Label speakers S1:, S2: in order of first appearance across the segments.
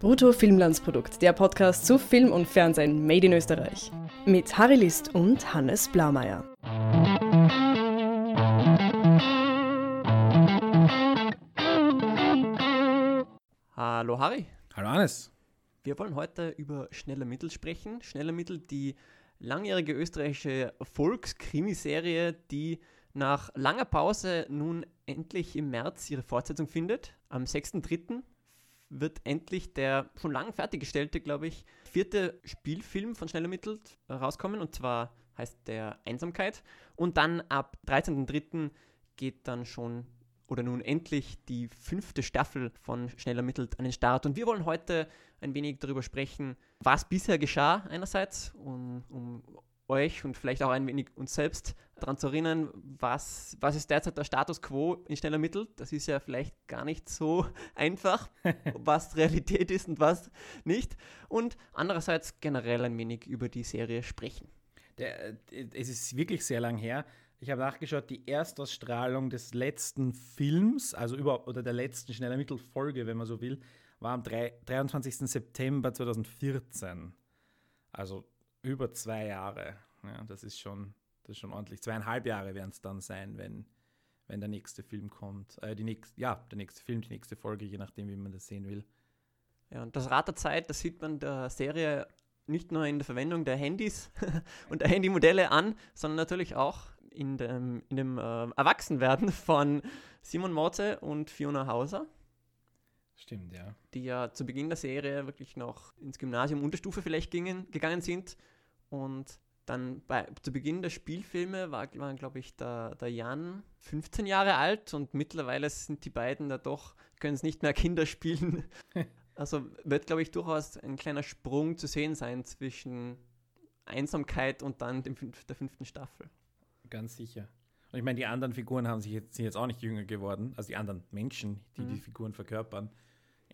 S1: Brutto Filmlandsprodukt, der Podcast zu Film und Fernsehen made in Österreich. Mit Harry List und Hannes Blaumeier.
S2: Hallo Harry.
S3: Hallo Hannes.
S2: Wir wollen heute über Schnelle Mittel sprechen. Schnelle Mittel, die langjährige österreichische Volkskrimiserie, die nach langer Pause nun endlich im März ihre Fortsetzung findet. Am 6.3. wird endlich der schon lang fertiggestellte, glaube ich, vierte Spielfilm von Schnell ermittelt rauskommen. Und zwar heißt der Einsamkeit. Und dann ab 13.3. geht dann schon oder nun endlich die fünfte Staffel von Schnell ermittelt an den Start. Und wir wollen heute ein wenig darüber sprechen, was bisher geschah einerseits, um, um euch und vielleicht auch ein wenig uns selbst daran zu erinnern, was, was ist derzeit der Status quo in Schnell ermittelt. Das ist ja vielleicht gar nicht so einfach, was Realität ist und was nicht. Und andererseits generell ein wenig über die Serie sprechen.
S3: Der, äh, es ist wirklich sehr lang her. Ich habe nachgeschaut, die Erstausstrahlung des letzten Films, also über, oder der letzten Schnell ermittelt Folge, wenn man so will, war am 3, 23. September 2014. Also über zwei Jahre. Ja, das ist schon, das ist schon ordentlich. Zweieinhalb Jahre werden es dann sein, wenn, wenn der nächste Film kommt. Äh, die nächst, ja, der nächste Film, die nächste Folge, je nachdem, wie man das sehen will.
S2: Ja, und das Rad der Zeit, das sieht man der Serie nicht nur in der Verwendung der Handys und der Handymodelle an, sondern natürlich auch in dem, in dem äh, Erwachsenwerden von Simon Morze und Fiona Hauser.
S3: Stimmt, ja.
S2: Die ja zu Beginn der Serie wirklich noch ins Gymnasium Unterstufe vielleicht gingen, gegangen sind. Und dann bei, zu Beginn der Spielfilme war, war glaube ich, der, der Jan 15 Jahre alt und mittlerweile sind die beiden da doch, können es nicht mehr Kinder spielen. also wird, glaube ich, durchaus ein kleiner Sprung zu sehen sein zwischen Einsamkeit und dann dem, der fünften Staffel.
S3: Ganz sicher. Und ich meine, die anderen Figuren haben sich jetzt, sind jetzt auch nicht jünger geworden, also die anderen Menschen, die mhm. die Figuren verkörpern.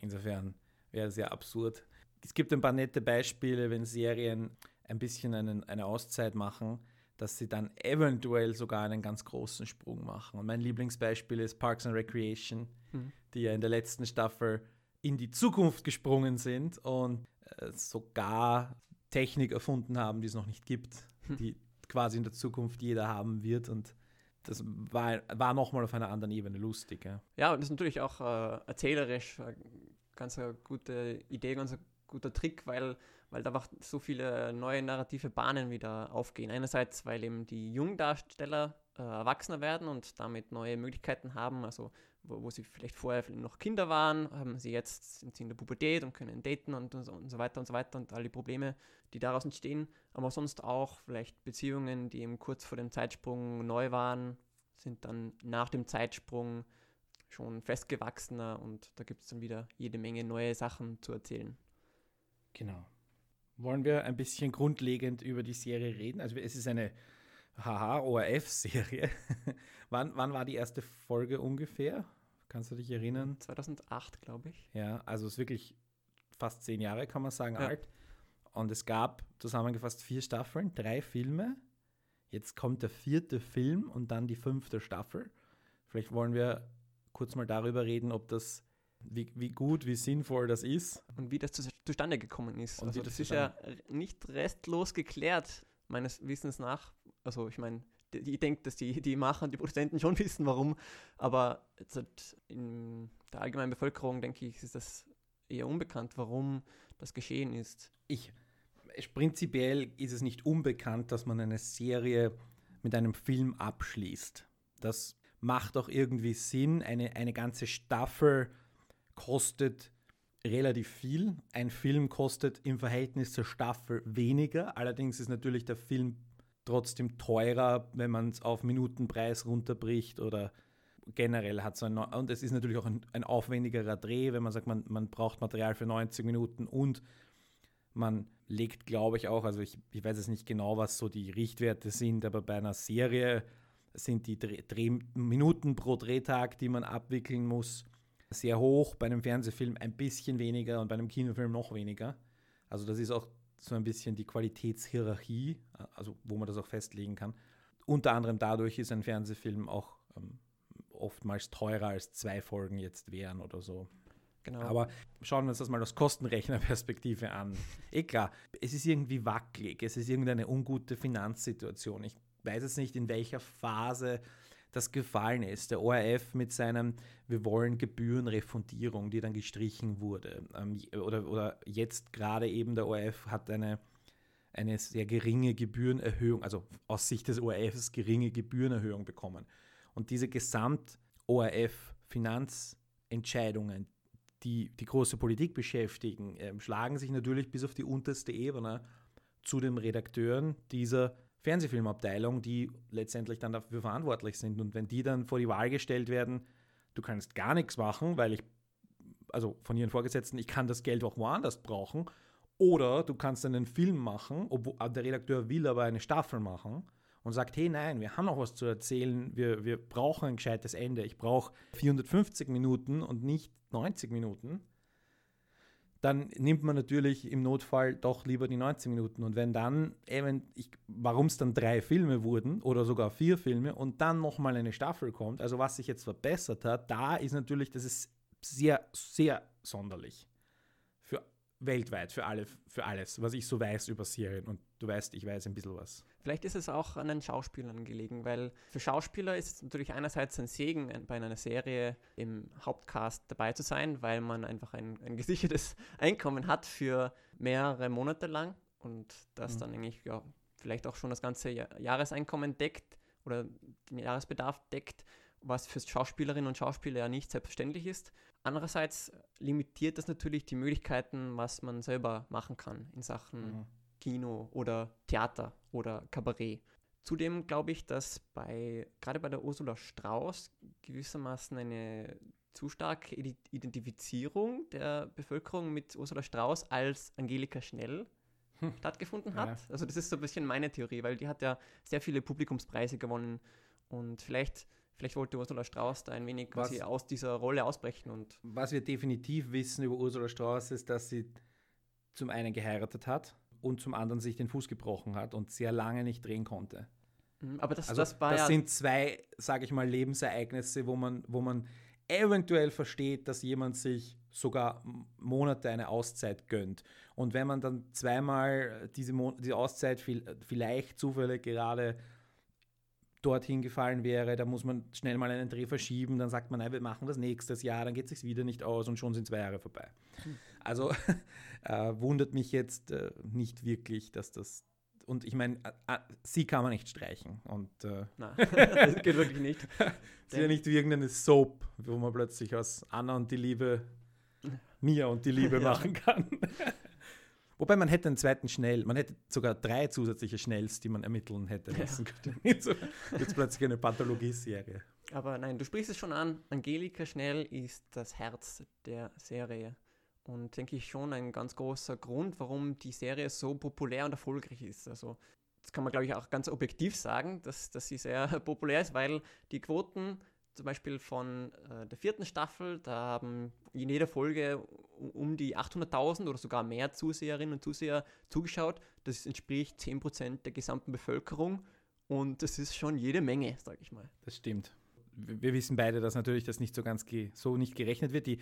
S3: Insofern wäre es sehr absurd. Es gibt ein paar nette Beispiele, wenn Serien ein bisschen einen, eine Auszeit machen, dass sie dann eventuell sogar einen ganz großen Sprung machen. Und mein Lieblingsbeispiel ist Parks and Recreation, mhm. die ja in der letzten Staffel in die Zukunft gesprungen sind und äh, sogar Technik erfunden haben, die es noch nicht gibt, hm. die quasi in der Zukunft jeder haben wird. Und das war, war nochmal auf einer anderen Ebene lustig. Ja,
S2: ja und das ist natürlich auch äh, erzählerisch äh, ganz eine gute Idee, ganz ein guter Trick, weil, weil da so viele neue narrative Bahnen wieder aufgehen. Einerseits, weil eben die Jungdarsteller äh, erwachsener werden und damit neue Möglichkeiten haben, also wo, wo, sie vielleicht vorher noch Kinder waren, haben sie jetzt sind sie in der Pubertät und können daten und, und, so, und so weiter und so weiter und all die Probleme, die daraus entstehen, aber sonst auch vielleicht Beziehungen, die eben kurz vor dem Zeitsprung neu waren, sind dann nach dem Zeitsprung schon festgewachsener und da gibt es dann wieder jede Menge neue Sachen zu erzählen.
S3: Genau. Wollen wir ein bisschen grundlegend über die Serie reden? Also es ist eine Haha-ORF-Serie. wann, wann war die erste Folge ungefähr? Kannst du dich erinnern?
S2: 2008, glaube ich.
S3: Ja, also es ist wirklich fast zehn Jahre, kann man sagen, ja. alt. Und es gab zusammengefasst vier Staffeln, drei Filme. Jetzt kommt der vierte Film und dann die fünfte Staffel. Vielleicht wollen wir kurz mal darüber reden, ob das, wie, wie gut, wie sinnvoll das ist.
S2: Und wie das zu, zustande gekommen ist. Und also das ist ja nicht restlos geklärt, meines Wissens nach. Also ich meine, ich denke, dass die, die Macher und die Produzenten schon wissen, warum. Aber in der allgemeinen Bevölkerung, denke ich, ist das eher unbekannt, warum das geschehen ist.
S3: Ich, prinzipiell ist es nicht unbekannt, dass man eine Serie mit einem Film abschließt. Das macht auch irgendwie Sinn. Eine, eine ganze Staffel kostet relativ viel. Ein Film kostet im Verhältnis zur Staffel weniger. Allerdings ist natürlich der Film trotzdem teurer, wenn man es auf Minutenpreis runterbricht oder generell hat so ein, und es ist natürlich auch ein, ein, aufwendigerer Dreh, wenn man sagt, man, man braucht Material für 90 Minuten und man legt, glaube ich, auch, also ich, ich weiß jetzt nicht genau, was so die Richtwerte sind, aber bei einer Serie sind die Dreh, Drehminuten pro Drehtag, die man abwickeln muss, sehr hoch, bei einem Fernsehfilm ein bisschen weniger und bei einem Kinofilm noch weniger. Also das ist auch so ein bisschen die Qualitätshierarchie, also wo man das auch festlegen kann. Unter anderem dadurch ist ein Fernsehfilm auch ähm, oftmals teurer als zwei Folgen jetzt wären oder so.
S2: Genau.
S3: Aber schauen wir uns das mal aus Kostenrechnerperspektive an. Eh klar, es ist irgendwie wackelig, es ist irgendeine ungute Finanzsituation. Ich weiß jetzt nicht, in welcher Phase das gefallen ist. Der ORF mit seinem Wir wollen Gebührenrefundierung, die dann gestrichen wurde. Ähm, oder, oder jetzt gerade eben der ORF hat eine, eine sehr geringe Gebührenerhöhung, also aus Sicht des ORFs geringe Gebührenerhöhung bekommen. Und diese Gesamt-ORF-Finanzentscheidungen, die die große Politik beschäftigen, äh, schlagen sich natürlich bis auf die unterste Ebene zu den Redakteuren dieser Fernsehfilmabteilung, die letztendlich dann dafür verantwortlich sind. Und wenn die dann vor die Wahl gestellt werden, du kannst gar nichts machen, weil ich, also von ihren Vorgesetzten, ich kann das Geld auch woanders brauchen. Oder du kannst einen Film machen, obwohl der Redakteur will aber eine Staffel machen und sagt, hey nein, wir haben noch was zu erzählen, wir, wir brauchen ein gescheites Ende. Ich brauche 450 Minuten und nicht 90 Minuten dann nimmt man natürlich im Notfall doch lieber die 90 Minuten. Und wenn dann, warum es dann drei Filme wurden oder sogar vier Filme und dann nochmal eine Staffel kommt, also was sich jetzt verbessert hat, da ist natürlich, das ist sehr, sehr sonderlich. Für weltweit, für, alle, für alles, was ich so weiß über Serien. Und du weißt, ich weiß ein bisschen was.
S2: Vielleicht ist es auch an den Schauspielern gelegen, weil für Schauspieler ist es natürlich einerseits ein Segen, bei einer Serie im Hauptcast dabei zu sein, weil man einfach ein, ein gesichertes Einkommen hat für mehrere Monate lang und das mhm. dann eigentlich ja, vielleicht auch schon das ganze Jahreseinkommen deckt oder den Jahresbedarf deckt, was für Schauspielerinnen und Schauspieler ja nicht selbstverständlich ist. Andererseits limitiert das natürlich die Möglichkeiten, was man selber machen kann in Sachen mhm Kino oder Theater oder Kabarett. Zudem glaube ich, dass bei gerade bei der Ursula Strauß gewissermaßen eine zu starke Identifizierung der Bevölkerung mit Ursula Strauß als Angelika Schnell hm. stattgefunden hat. Ja. Also das ist so ein bisschen meine Theorie, weil die hat ja sehr viele Publikumspreise gewonnen und vielleicht, vielleicht wollte Ursula Strauß da ein wenig was, aus dieser Rolle ausbrechen. Und
S3: was wir definitiv wissen über Ursula Strauß ist, dass sie zum einen geheiratet hat und zum anderen sich den Fuß gebrochen hat und sehr lange nicht drehen konnte.
S2: Mhm, aber das,
S3: also,
S2: das
S3: das
S2: ja
S3: sind zwei, sage ich mal, Lebensereignisse, wo man, wo man eventuell versteht, dass jemand sich sogar Monate eine Auszeit gönnt. Und wenn man dann zweimal diese, Mon diese Auszeit viel, vielleicht zufällig gerade dorthin gefallen wäre, da muss man schnell mal einen Dreh verschieben, dann sagt man, nein, wir machen das nächstes Jahr, dann geht es sich wieder nicht aus und schon sind zwei Jahre vorbei. Hm. Also äh, wundert mich jetzt äh, nicht wirklich, dass das. Und ich meine, äh, sie kann man nicht streichen. Und, äh,
S2: Nein, das geht wirklich nicht.
S3: sie ist ja nicht wie irgendeine Soap, wo man plötzlich aus Anna und die Liebe Mia und die Liebe ja. machen kann. Wobei man hätte einen zweiten Schnell, man hätte sogar drei zusätzliche Schnells, die man ermitteln hätte lassen ja. können. Jetzt plötzlich eine Pathologieserie.
S2: Aber nein, du sprichst es schon an. Angelika Schnell ist das Herz der Serie. Und denke ich schon ein ganz großer Grund, warum die Serie so populär und erfolgreich ist. Also das kann man, glaube ich, auch ganz objektiv sagen, dass, dass sie sehr populär ist, weil die Quoten zum Beispiel von äh, der vierten Staffel, da haben in jeder Folge um die 800.000 oder sogar mehr Zuseherinnen und Zuseher zugeschaut. Das entspricht 10% der gesamten Bevölkerung und das ist schon jede Menge, sage ich mal.
S3: Das stimmt. Wir wissen beide, dass natürlich das nicht so ganz so nicht gerechnet wird. Die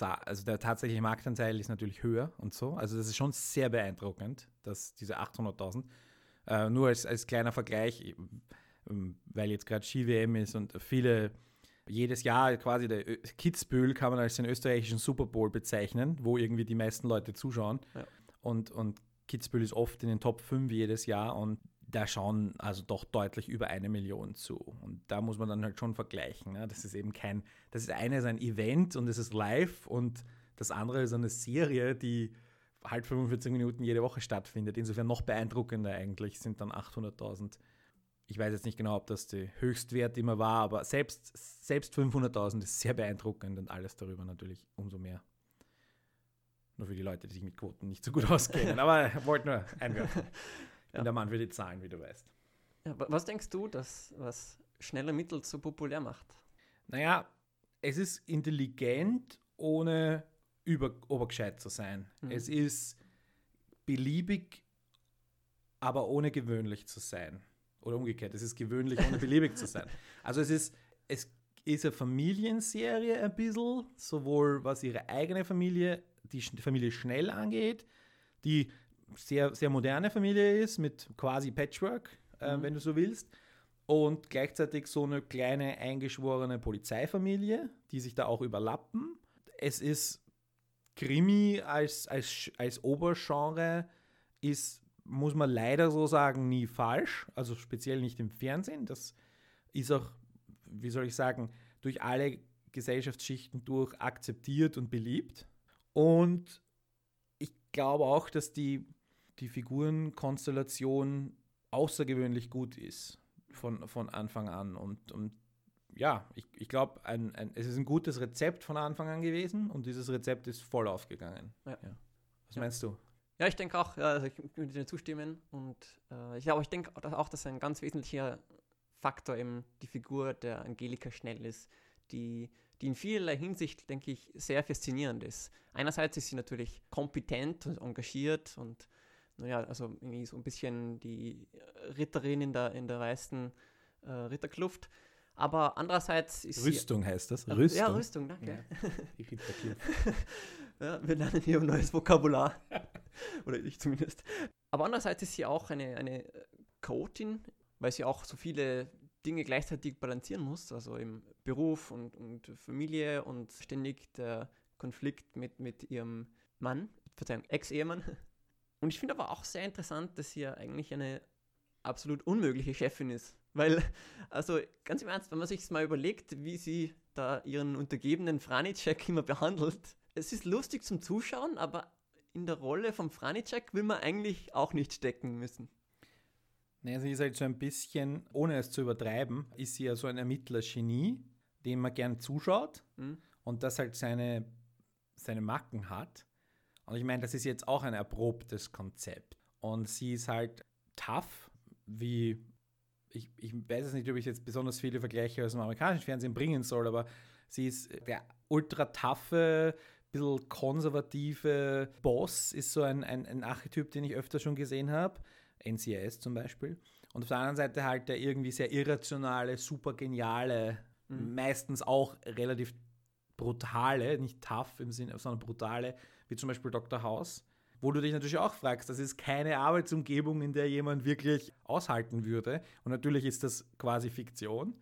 S3: also der tatsächliche Marktanteil ist natürlich höher und so. Also das ist schon sehr beeindruckend, dass diese 800.000. Äh, nur als, als kleiner Vergleich, ähm, weil jetzt gerade Ski-WM ist und viele, jedes Jahr quasi der Kitzbühel kann man als den österreichischen Super Bowl bezeichnen, wo irgendwie die meisten Leute zuschauen. Ja. Und, und Kitzbühel ist oft in den Top 5 jedes Jahr und da schauen also doch deutlich über eine Million zu. Und da muss man dann halt schon vergleichen. Ne? Das ist eben kein, das ist eine ist ein Event und es ist live und das andere ist eine Serie, die halt 45 Minuten jede Woche stattfindet. Insofern noch beeindruckender eigentlich sind dann 800.000. Ich weiß jetzt nicht genau, ob das der Höchstwert immer war, aber selbst, selbst 500.000 ist sehr beeindruckend und alles darüber natürlich umso mehr. Nur für die Leute, die sich mit Quoten nicht so gut auskennen. aber wollte nur einwerfen. bin der Mann für die Zahlen, wie du weißt.
S2: Ja, was denkst du, dass was schnelle Mittel so populär macht?
S3: Naja, es ist intelligent, ohne über, obergescheit zu sein. Mhm. Es ist beliebig, aber ohne gewöhnlich zu sein. Oder umgekehrt, es ist gewöhnlich, ohne beliebig zu sein. Also es ist, es, ist eine Familienserie ein bisschen, sowohl was ihre eigene Familie, die Familie Schnell angeht, die sehr, sehr moderne Familie ist, mit quasi Patchwork, äh, mhm. wenn du so willst. Und gleichzeitig so eine kleine eingeschworene Polizeifamilie, die sich da auch überlappen. Es ist Krimi als, als, als Obergenre ist, muss man leider so sagen, nie falsch. Also speziell nicht im Fernsehen. Das ist auch, wie soll ich sagen, durch alle Gesellschaftsschichten durch akzeptiert und beliebt. Und ich glaube auch, dass die, die Figurenkonstellation außergewöhnlich gut ist von, von Anfang an. Und, und ja, ich, ich glaube, ein, ein, es ist ein gutes Rezept von Anfang an gewesen und dieses Rezept ist voll aufgegangen. Ja. Ja. Was ja. meinst du?
S2: Ja, ich denke auch, also ich würde dir zustimmen und äh, ich glaube, ich denke auch, dass ein ganz wesentlicher Faktor eben die Figur der Angelika Schnell ist, die, die in vielerlei Hinsicht, denke ich, sehr faszinierend ist. Einerseits ist sie natürlich kompetent und engagiert und naja, also irgendwie so ein bisschen die Ritterin in der, in der weißen äh, Ritterkluft. Aber andererseits ist
S3: Rüstung sie, heißt das?
S2: Rüstung. Ja, Rüstung, danke. Ja, die Ritterkluft. ja, wir lernen hier ein neues Vokabular. Oder ich zumindest. Aber andererseits ist sie auch eine, eine Chaotin, weil sie auch so viele Dinge gleichzeitig balancieren muss, also im Beruf und, und Familie und ständig der Konflikt mit, mit ihrem Mann, Verzeihung, Ex-Ehemann. Und ich finde aber auch sehr interessant, dass sie ja eigentlich eine absolut unmögliche Chefin ist. Weil, also ganz im Ernst, wenn man sich mal überlegt, wie sie da ihren untergebenen Franicek immer behandelt, es ist lustig zum Zuschauen, aber in der Rolle vom Franicek will man eigentlich auch nicht stecken müssen.
S3: Naja, sie ist halt so ein bisschen, ohne es zu übertreiben, ist sie ja so ein Ermittler-Genie, dem man gern zuschaut mhm. und das halt seine, seine Macken hat. Und ich meine, das ist jetzt auch ein erprobtes Konzept. Und sie ist halt tough, wie ich, ich weiß es nicht, ob ich jetzt besonders viele Vergleiche aus dem amerikanischen Fernsehen bringen soll, aber sie ist der ultra toughe, bisschen konservative Boss, ist so ein, ein, ein Archetyp, den ich öfter schon gesehen habe. NCIS zum Beispiel. Und auf der anderen Seite halt der irgendwie sehr irrationale, super geniale, mhm. meistens auch relativ brutale, nicht tough im Sinne, sondern brutale, wie zum Beispiel Dr. House, wo du dich natürlich auch fragst, das ist keine Arbeitsumgebung, in der jemand wirklich aushalten würde. Und natürlich ist das quasi Fiktion.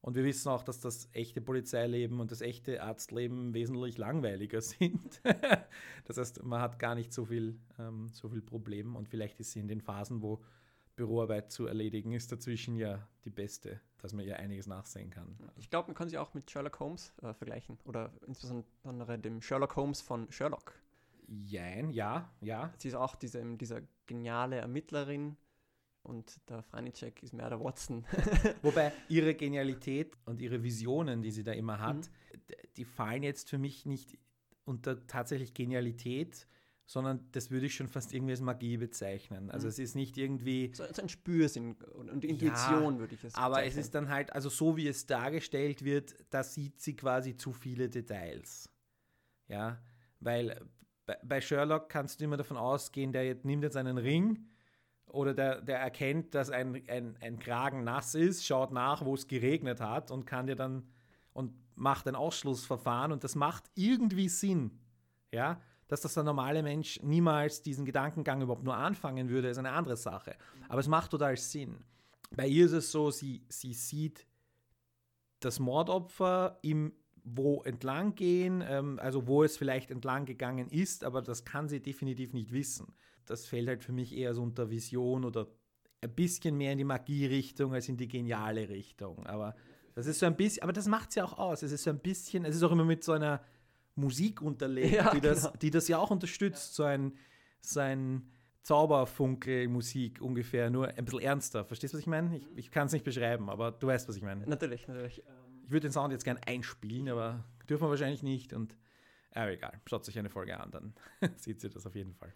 S3: Und wir wissen auch, dass das echte Polizeileben und das echte Arztleben wesentlich langweiliger sind. das heißt, man hat gar nicht so viel, ähm, so viel Problem und vielleicht ist sie in den Phasen, wo Büroarbeit zu erledigen ist, dazwischen ja die beste, dass man ihr einiges nachsehen kann.
S2: Ich glaube, man kann sie auch mit Sherlock Holmes äh, vergleichen oder insbesondere dem Sherlock Holmes von Sherlock.
S3: Jein, ja, ja.
S2: Sie ist auch diese, diese geniale Ermittlerin und der Franicek ist mehr der Watson.
S3: Wobei ihre Genialität und ihre Visionen, die sie da immer hat, mhm. die fallen jetzt für mich nicht unter tatsächlich Genialität, sondern das würde ich schon fast irgendwie als Magie bezeichnen. Also mhm. es ist nicht irgendwie...
S2: So, ein Spürsinn und Intuition ja, würde ich
S3: es Aber bezeichnen. es ist dann halt, also so wie es dargestellt wird, da sieht sie quasi zu viele Details. Ja, weil bei Sherlock kannst du immer davon ausgehen, der nimmt jetzt einen Ring oder der, der erkennt, dass ein, ein, ein Kragen nass ist, schaut nach, wo es geregnet hat und kann dir dann und macht ein Ausschlussverfahren und das macht irgendwie Sinn. Ja, dass das der normale Mensch niemals diesen Gedankengang überhaupt nur anfangen würde, ist eine andere Sache. Aber es macht total Sinn. Bei ihr ist es so, sie, sie sieht das Mordopfer im wo entlang gehen, ähm, also wo es vielleicht entlang gegangen ist, aber das kann sie definitiv nicht wissen. Das fällt halt für mich eher so unter Vision oder ein bisschen mehr in die Magie-Richtung als in die geniale Richtung. Aber das ist so ein bisschen, aber das macht es ja auch aus. Es ist so ein bisschen, es ist auch immer mit so einer Musik unterlegt, ja, die, das, genau. die das ja auch unterstützt, so ein, so ein Zauberfunkel-Musik ungefähr, nur ein bisschen ernster. Verstehst du, was ich meine? Ich, ich kann es nicht beschreiben, aber du weißt, was ich meine.
S2: Natürlich, natürlich.
S3: Ich würde den Sound jetzt gerne einspielen, aber dürfen wir wahrscheinlich nicht. Und äh, egal, schaut sich eine Folge an, dann sieht sie das auf jeden Fall.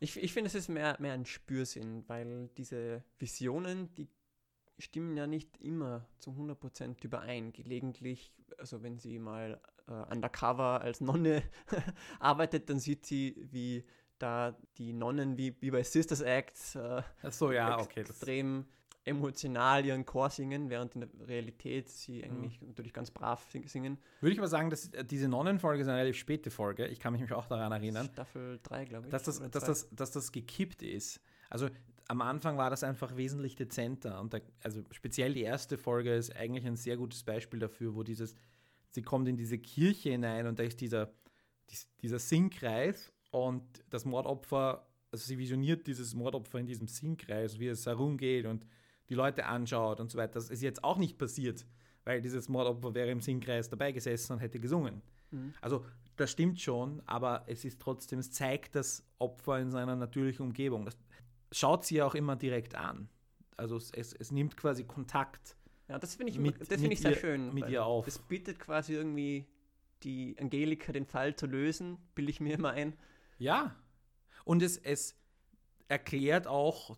S2: Ich, ich finde, es ist mehr, mehr ein Spürsinn, weil diese Visionen, die stimmen ja nicht immer zu 100% überein. Gelegentlich, also wenn sie mal äh, undercover als Nonne arbeitet, dann sieht sie, wie da die Nonnen wie, wie bei Sisters Act äh,
S3: so, ja, okay,
S2: extrem emotional ihren Chor singen, während in der Realität sie eigentlich natürlich ganz brav sing- singen.
S3: Würde ich aber sagen, dass äh, diese Nonnenfolge ist eine relativ späte Folge. Ich kann mich auch daran erinnern.
S2: Staffel 3, glaube ich.
S3: dass das, dass, das, dass das gekippt ist. Also am Anfang war das einfach wesentlich dezenter. Und da, also speziell die erste Folge ist eigentlich ein sehr gutes Beispiel dafür, wo dieses, sie kommt in diese Kirche hinein und da ist dieser, dies- dieser Singkreis und das Mordopfer, also sie visioniert dieses Mordopfer in diesem Singkreis, wie es herumgeht und die Leute anschaut und so weiter. Das ist jetzt auch nicht passiert, weil dieses Mordopfer wäre im Singkreis dabei gesessen und hätte gesungen.
S2: Mhm.
S3: Also das stimmt schon, aber es ist trotzdem, es zeigt das Opfer in seiner natürlichen Umgebung. Das schaut sie ja auch immer direkt an. Also es, es, es nimmt quasi Kontakt
S2: Ja, das finde ich,
S3: mit-
S2: das finde
S3: mit
S2: ich sehr
S3: ihr-
S2: schön.
S3: mit ihr auf.
S2: Das bittet quasi irgendwie die Angelika den Fall zu lösen, bilde ich mir immer ein.
S3: Ja. Und es, es erklärt auch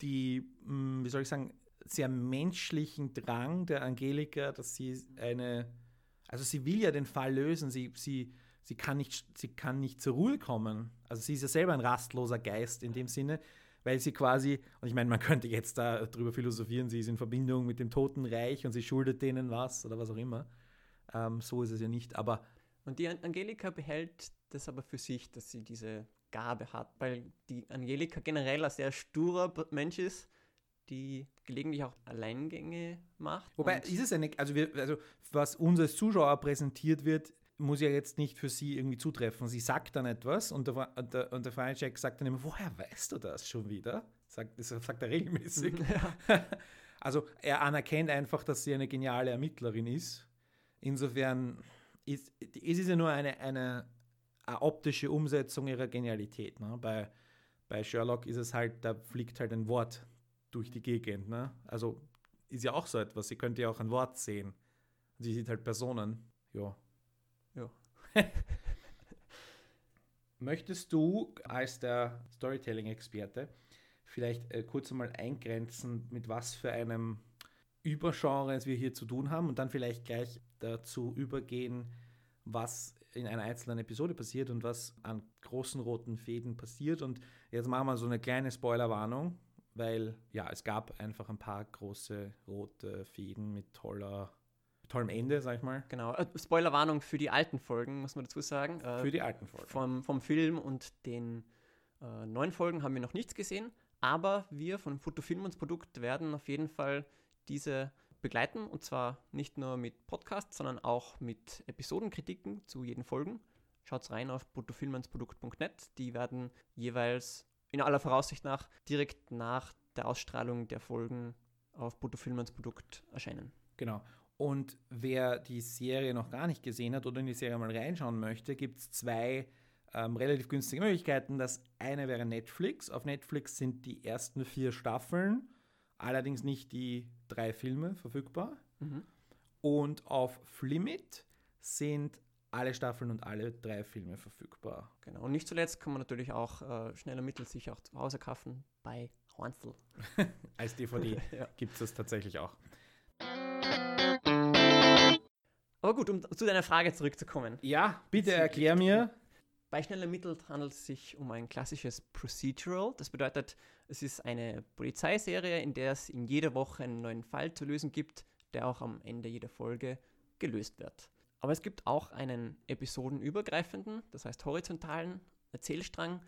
S3: die, mh, wie soll ich sagen, sehr menschlichen Drang der Angelika, dass sie eine, also sie will ja den Fall lösen, sie, sie, sie, kann nicht, sie kann nicht zur Ruhe kommen. Also sie ist ja selber ein rastloser Geist in dem Sinne, weil sie quasi, und ich meine, man könnte jetzt da drüber philosophieren, sie ist in Verbindung mit dem Totenreich und sie schuldet denen was oder was auch immer. Ähm, so ist es ja nicht, aber
S2: Und die An- Angelika behält das aber für sich, dass sie diese Gabe hat, weil die Angelika generell ein sehr sturer Mensch ist, die gelegentlich auch Alleingänge macht.
S3: Wobei, ist es eine, also, wir, also was uns als Zuschauer präsentiert wird, muss ja jetzt nicht für sie irgendwie zutreffen. Sie sagt dann etwas und der, und der, und der Feincheck sagt dann immer, woher weißt du das schon wieder? Sagt, das sagt er regelmäßig.
S2: ja.
S3: Also er anerkennt einfach, dass sie eine geniale Ermittlerin ist. Insofern ist, ist es ja nur eine, eine, eine optische Umsetzung ihrer Genialität. Ne? Bei, bei Sherlock ist es halt, da fliegt halt ein Wort durch die Gegend. Ne? Also ist ja auch so etwas. Sie könnte ja auch ein Wort sehen. Sie sieht halt Personen. Ja. Möchtest du als der Storytelling-Experte vielleicht äh, kurz einmal eingrenzen, mit was für einem Übergenre wir hier zu tun haben und dann vielleicht gleich dazu übergehen, was in einer einzelnen Episode passiert und was an großen roten Fäden passiert. Und jetzt machen wir so eine kleine Spoilerwarnung, weil ja, es gab einfach ein paar große rote Fäden mit toller, tollem Ende, sag ich mal,
S2: Genau. Äh, Spoilerwarnung für die alten Folgen, muss man dazu sagen. Äh,
S3: für die alten Folgen.
S2: vom, vom Film und den äh, neuen Folgen haben wir noch nichts gesehen, aber wir von Fotofilm und Produkt werden auf jeden Fall diese begleiten und zwar nicht nur mit Podcasts, sondern auch mit Episodenkritiken zu jeden Folgen. Schaut rein auf bruttofilmansprodukt.net. Die werden jeweils in aller Voraussicht nach direkt nach der Ausstrahlung der Folgen auf Bruttofilmansprodukt erscheinen.
S3: Genau. Und wer die Serie noch gar nicht gesehen hat oder in die Serie mal reinschauen möchte, gibt es zwei ähm, relativ günstige Möglichkeiten. Das eine wäre Netflix. Auf Netflix sind die ersten vier Staffeln, allerdings nicht die drei Filme verfügbar.
S2: Mhm.
S3: Und auf Flimit sind alle Staffeln und alle drei Filme verfügbar.
S2: Genau. Und nicht zuletzt kann man natürlich auch äh, schneller Mittel sich auch zu Hause kaufen bei Hansel.
S3: Als DVD
S2: Ja.
S3: gibt es das tatsächlich auch.
S2: Aber gut, um zu deiner Frage zurückzukommen.
S3: Ja, bitte erklär mir.
S2: Bei Schnell ermittelt handelt es sich um ein klassisches Procedural. Das bedeutet, es ist eine Polizeiserie, in der es in jeder Woche einen neuen Fall zu lösen gibt, der auch am Ende jeder Folge gelöst wird. Aber es gibt auch einen episodenübergreifenden, das heißt horizontalen Erzählstrang,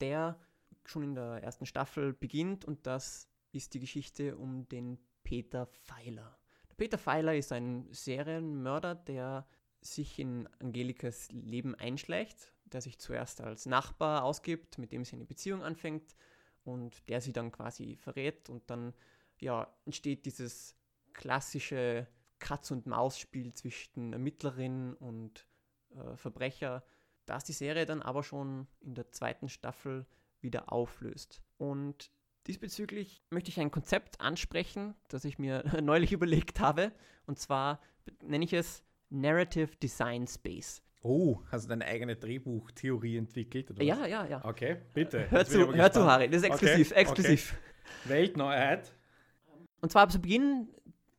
S2: der schon in der ersten Staffel beginnt und das ist die Geschichte um den Peter Pfeiler. Peter Pfeiler ist ein Serienmörder, der sich in Angelikas Leben einschleicht, der sich zuerst als Nachbar ausgibt, mit dem sie eine Beziehung anfängt und der sie dann quasi verrät und dann ja, entsteht dieses klassische Katz-und-Maus-Spiel zwischen Ermittlerin und äh, Verbrecher, das die Serie dann aber schon in der zweiten Staffel wieder auflöst. Und diesbezüglich möchte ich ein Konzept ansprechen, das ich mir neulich überlegt habe. Und zwar nenne ich es Narrative Design Space.
S3: Oh, hast du deine eigene Drehbuchtheorie entwickelt? Oder was?
S2: Ja, ja, ja.
S3: Okay, bitte.
S2: Hör zu, hör zu. Harry, das ist
S3: Okay,
S2: exklusiv,
S3: okay.
S2: exklusiv.
S3: Weltneuheit.
S2: Und zwar zu Beginn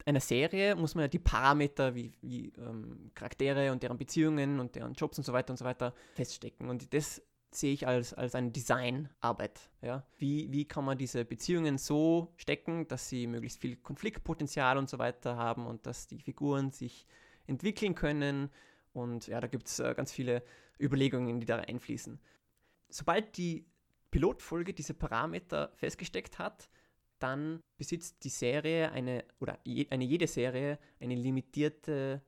S2: einer Serie muss man ja die Parameter wie, wie ähm, Charaktere und deren Beziehungen und deren Jobs und so weiter und so weiter feststecken. Und das sehe ich als, als eine Designarbeit. Ja? Wie, wie kann man diese Beziehungen so stecken, dass sie möglichst viel Konfliktpotenzial und so weiter haben und dass die Figuren sich entwickeln können. Und ja, da gibt es äh, ganz viele Überlegungen, die da einfließen. Sobald die Pilotfolge diese Parameter festgesteckt hat, dann besitzt die Serie eine, oder je, eine jede Serie eine limitierte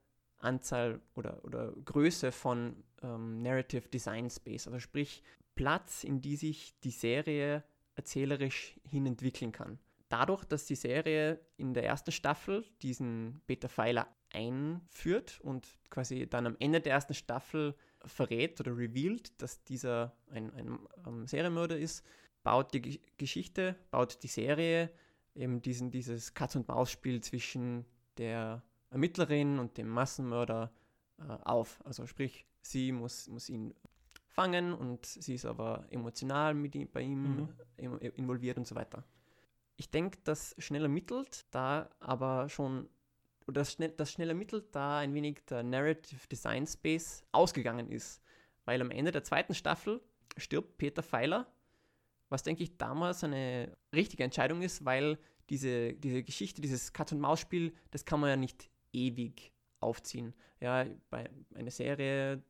S2: Anzahl oder, oder Größe von ähm, Narrative Design Space, also sprich Platz, in die sich die Serie erzählerisch hin entwickeln kann. Dadurch, dass die Serie in der ersten Staffel diesen Beta-Pfeiler einführt und quasi dann am Ende der ersten Staffel verrät oder revealed, dass dieser ein, ein, ein ähm, Serienmörder ist, baut die G Geschichte, baut die Serie eben diesen, dieses Katz-und-Maus-Spiel zwischen der Ermittlerin und dem Massenmörder äh, auf. Also sprich, sie muss, muss ihn fangen und sie ist aber emotional mit ihm, bei ihm mhm. involviert und so weiter. Ich denke, dass schnell ermittelt da aber schon, oder das, schnell, das schnell ermittelt da ein wenig der Narrative Design Space ausgegangen ist. Weil am Ende der zweiten Staffel stirbt Peter Pfeiler, was denke ich damals eine richtige Entscheidung ist, weil diese, diese Geschichte, dieses Katz-und-Maus-Spiel, das kann man ja nicht ewig aufziehen. Ja, bei einer Serie,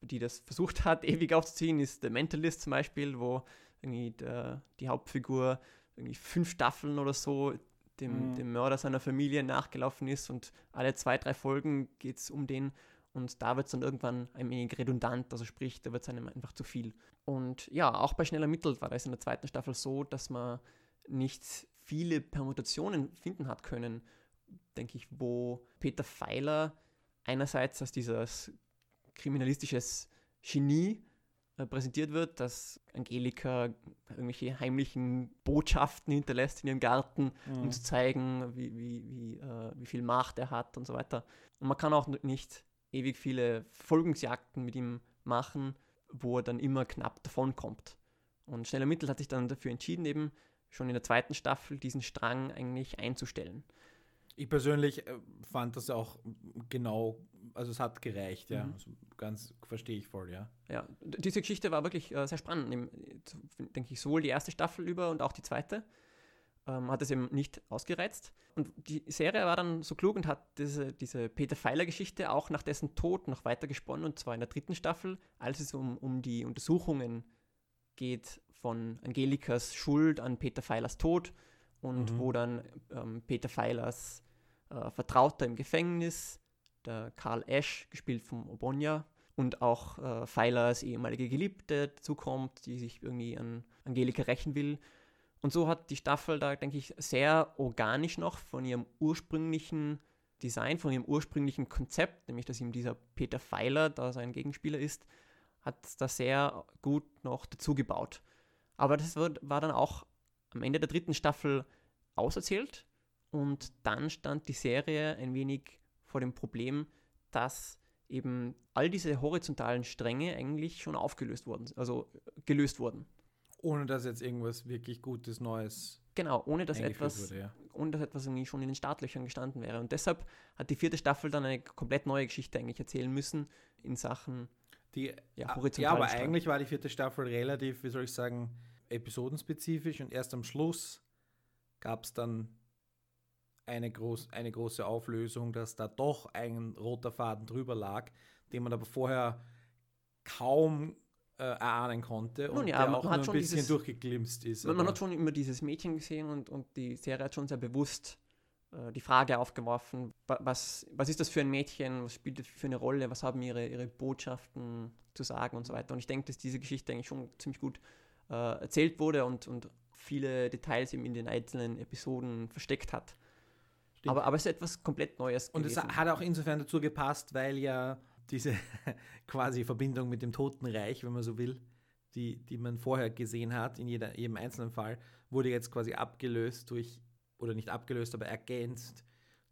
S2: die das versucht hat, ewig aufzuziehen, ist The Mentalist zum Beispiel, wo irgendwie der, die Hauptfigur irgendwie fünf Staffeln oder so dem, mhm. dem Mörder seiner Familie nachgelaufen ist und alle zwei, drei Folgen geht es um den und da wird es dann irgendwann ein wenig redundant, also sprich, da wird es einem einfach zu viel. Und ja, auch bei Schnell ermittelt war das in der zweiten Staffel so, dass man nicht viele Permutationen finden hat können, denke ich, wo Peter Pfeiler einerseits als dieses kriminalistisches Genie äh, präsentiert wird, dass Angelika irgendwelche heimlichen Botschaften hinterlässt in ihrem Garten, mhm. um zu zeigen, wie, wie, wie, äh, wie viel Macht er hat und so weiter. Und man kann auch nicht ewig viele Folgungsjagden mit ihm machen, wo er dann immer knapp davonkommt. Und Schneller Mittel hat sich dann dafür entschieden, eben schon in der zweiten Staffel diesen Strang eigentlich einzustellen.
S3: Ich persönlich äh, fand das auch genau, also es hat gereicht, ja. Mhm. Also ganz verstehe ich voll, ja.
S2: Ja, diese Geschichte war wirklich äh, sehr spannend, denke ich, sowohl die erste Staffel über und auch die zweite. Ähm, hat es eben nicht ausgereizt. Und die Serie war dann so klug und hat diese, diese Peter Pfeiler-Geschichte auch nach dessen Tod noch weiter gesponnen, und zwar in der dritten Staffel, als es um, um die Untersuchungen geht von Angelikas Schuld an Peter Pfeilers Tod und mhm. wo dann ähm, Peter Pfeilers äh, Vertrauter im Gefängnis, der Karl Ash, gespielt von Obonya, und auch äh, Pfeilers ehemalige Geliebte dazukommt, die sich irgendwie an Angelika rächen will. Und so hat die Staffel da, denke ich, sehr organisch noch von ihrem ursprünglichen Design, von ihrem ursprünglichen Konzept, nämlich dass ihm dieser Peter Pfeiler da sein Gegenspieler ist, hat da sehr gut noch dazu gebaut. Aber das war dann auch am Ende der dritten Staffel auserzählt und dann stand die Serie ein wenig vor dem Problem, dass eben all diese horizontalen Stränge eigentlich schon aufgelöst wurden, also gelöst wurden.
S3: Ohne dass jetzt irgendwas wirklich Gutes, Neues.
S2: Genau, ohne dass etwas, wurde, ja. ohne dass etwas irgendwie schon in den Startlöchern gestanden wäre. Und deshalb hat die vierte Staffel dann eine komplett neue Geschichte eigentlich erzählen müssen in Sachen
S3: die, ja, horizontalen Ja, aber Strang. eigentlich war die vierte Staffel relativ, wie soll ich sagen, episodenspezifisch und erst am Schluss gab es dann eine, groß, eine große Auflösung, dass da doch ein roter Faden drüber lag, den man aber vorher kaum äh, erahnen konnte
S2: Nun und ja, der auch
S3: nur ein bisschen
S2: dieses,
S3: durchgeglimst ist.
S2: Man, man, hat schon immer dieses Mädchen gesehen und, und die Serie hat schon sehr bewusst äh, die Frage aufgeworfen, was, was ist das für ein Mädchen, was spielt das für eine Rolle, was haben ihre, ihre Botschaften zu sagen und so weiter. Und ich denke, dass diese Geschichte eigentlich schon ziemlich gut äh, erzählt wurde und, und viele Details eben in den einzelnen Episoden versteckt hat. Aber, aber es ist etwas komplett Neues.
S3: Und gewesen. es hat auch insofern dazu gepasst, weil ja diese quasi Verbindung mit dem Totenreich, wenn man so will, die, die man vorher gesehen hat, in jeder, jedem einzelnen Fall, wurde jetzt quasi abgelöst durch, oder nicht abgelöst, aber ergänzt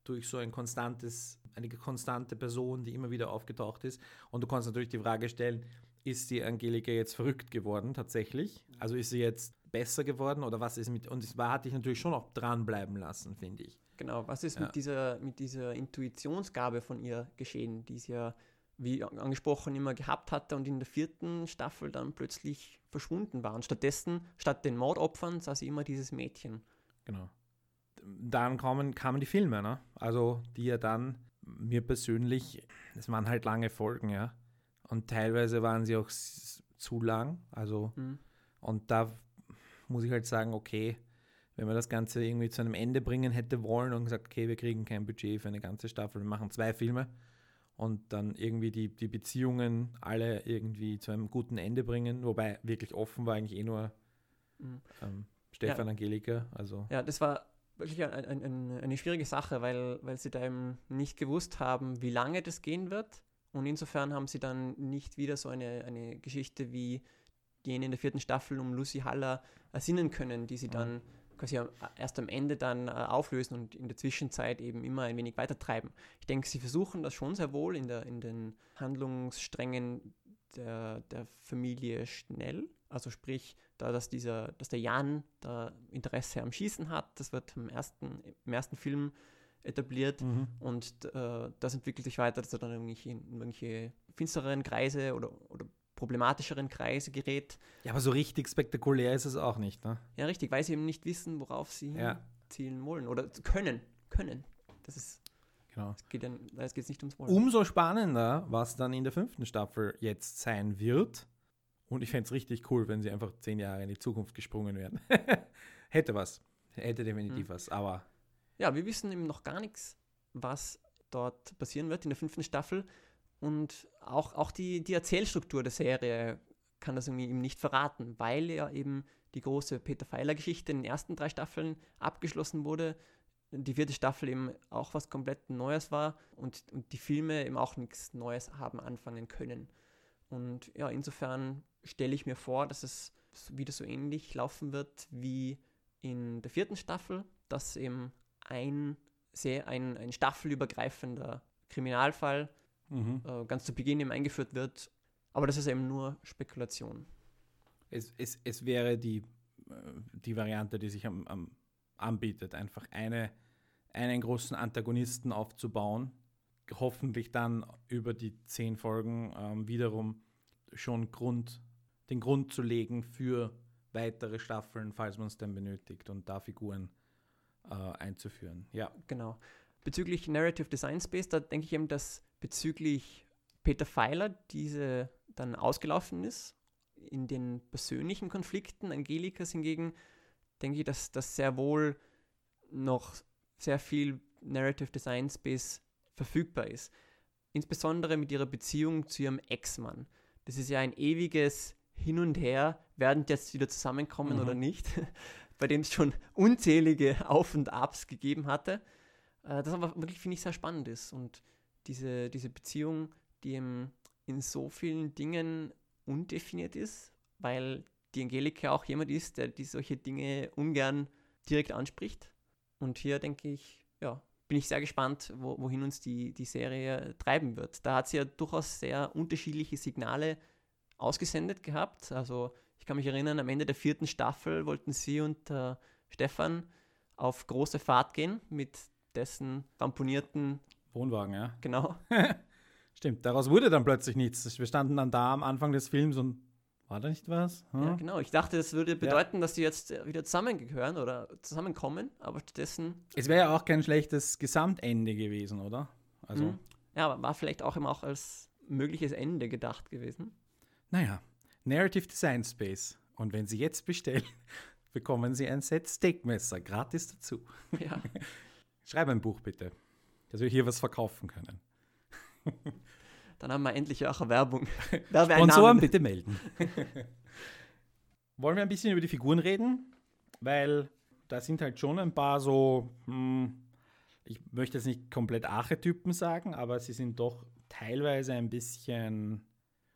S3: durch so ein konstantes, eine konstante Person, die immer wieder aufgetaucht ist. Und du kannst natürlich die Frage stellen, ist die Angelika jetzt verrückt geworden tatsächlich? Also ist sie jetzt besser geworden oder was ist mit, und es war, hat dich natürlich schon auch dranbleiben lassen, finde ich.
S2: Genau, was ist ja. mit, dieser, mit dieser Intuitionsgabe von ihr geschehen, die es ja wie angesprochen, immer gehabt hatte und in der vierten Staffel dann plötzlich verschwunden war. Und stattdessen, statt den Mordopfern, sah sie immer dieses Mädchen.
S3: Genau. Dann kamen, kamen die Filme, ne? Also die ja dann mir persönlich, es waren halt lange Folgen, ja. Und teilweise waren sie auch zu lang. Also, mhm. und da muss ich halt sagen, okay, wenn man das Ganze irgendwie zu einem Ende bringen hätte wollen und gesagt, okay, wir kriegen kein Budget für eine ganze Staffel, wir machen zwei Filme und dann irgendwie die, die Beziehungen alle irgendwie zu einem guten Ende bringen, wobei wirklich offen war eigentlich eh nur mhm. ähm, Stefan ja. Angelika. Also.
S2: Ja, das war wirklich ein, ein, ein, eine schwierige Sache, weil, weil sie da eben nicht gewusst haben, wie lange das gehen wird. Und insofern haben sie dann nicht wieder so eine, eine Geschichte wie jene in der vierten Staffel um Lucy Haller ersinnen können, die sie dann quasi erst am Ende dann äh, auflösen und in der Zwischenzeit eben immer ein wenig weitertreiben. Ich denke, sie versuchen das schon sehr wohl in, der, in den Handlungssträngen der, der Familie schnell. Also sprich, da dass dieser, dass der Jan da Interesse am Schießen hat, das wird im ersten, im ersten Film etabliert mhm. und äh, das entwickelt sich weiter, dass er dann irgendwelche, in irgendwelche finstereren Kreise oder, oder problematischeren Kreise gerät.
S3: Ja, aber so richtig spektakulär ist es auch nicht, ne?
S2: Ja, richtig, weil sie eben nicht wissen, worauf sie ja. zielen wollen oder können, können. Das ist
S3: Genau.
S2: Es geht, ja, es geht nicht ums
S3: Wollen. Umso spannender, was dann in der fünften Staffel jetzt sein wird. Und ich fände es richtig cool, wenn sie einfach zehn Jahre in die Zukunft gesprungen wären. Hätte was. Hätte definitiv mhm. was. Aber.
S2: Ja, wir wissen eben noch gar nichts, was dort passieren wird in der fünften Staffel. Und auch, auch die, die Erzählstruktur der Serie kann das irgendwie eben nicht verraten, weil ja eben die große Peter Feiler-Geschichte in den ersten drei Staffeln abgeschlossen wurde, die vierte Staffel eben auch was komplett Neues war und, und die Filme eben auch nichts Neues haben anfangen können. Und ja, insofern stelle ich mir vor, dass es wieder so ähnlich laufen wird wie in der vierten Staffel, dass eben ein sehr ein, ein staffelübergreifender Kriminalfall mhm. äh, ganz zu Beginn eben eingeführt wird. Aber das ist eben nur Spekulation.
S3: Es, es, es wäre die, äh, die Variante, die sich am, am anbietet, einfach eine, einen großen Antagonisten aufzubauen, hoffentlich dann über die zehn Folgen ähm, wiederum schon Grund, den Grund zu legen für weitere Staffeln, falls man es denn benötigt und da Figuren äh, einzuführen. Ja.
S2: Genau. Bezüglich Narrative Design Space, da denke ich eben, dass bezüglich Peter Pfeiler diese dann ausgelaufen ist. In den persönlichen Konflikten Angelikas hingegen denke ich, dass das sehr wohl noch sehr viel Narrative Design Space verfügbar ist. Insbesondere mit ihrer Beziehung zu ihrem Ex-Mann. Das ist ja ein ewiges Hin und Her, werden die jetzt wieder zusammenkommen mhm. oder nicht, bei dem es schon unzählige Auf und Abs gegeben hatte. Äh, das aber wirklich, finde ich, sehr spannend ist. Und diese, diese Beziehung, die in so vielen Dingen undefiniert ist, weil die Angelika auch jemand ist, der die solche Dinge ungern direkt anspricht. Und hier denke ich, ja, bin ich sehr gespannt, wo, wohin uns die, die Serie treiben wird. Da hat sie ja durchaus sehr unterschiedliche Signale ausgesendet gehabt. Also ich kann mich erinnern, am Ende der vierten Staffel wollten sie und äh, Stefan auf große Fahrt gehen mit dessen ramponierten
S3: Wohnwagen, ja.
S2: Genau.
S3: Stimmt, daraus wurde dann plötzlich nichts. Wir standen dann da am Anfang des Films und war da nicht was?
S2: Hm? Ja, genau. Ich dachte, das würde bedeuten, ja. dass sie jetzt wieder zusammengehören oder zusammenkommen, aber stattdessen.
S3: Es wäre ja auch kein schlechtes Gesamtende gewesen, oder?
S2: Also. Mhm. Ja, aber war vielleicht auch immer auch als mögliches Ende gedacht gewesen.
S3: Naja, Narrative Design Space. Und wenn Sie jetzt bestellen, bekommen Sie ein Set Steakmesser gratis dazu. Ja. Schreib ein Buch bitte, dass wir hier was verkaufen können.
S2: Dann haben wir endlich auch eine Werbung.
S3: Sponsoren bitte melden. Wollen wir ein bisschen über die Figuren reden? Weil da sind halt schon ein paar so, hm, ich möchte jetzt nicht komplett Archetypen sagen, aber sie sind doch teilweise ein bisschen,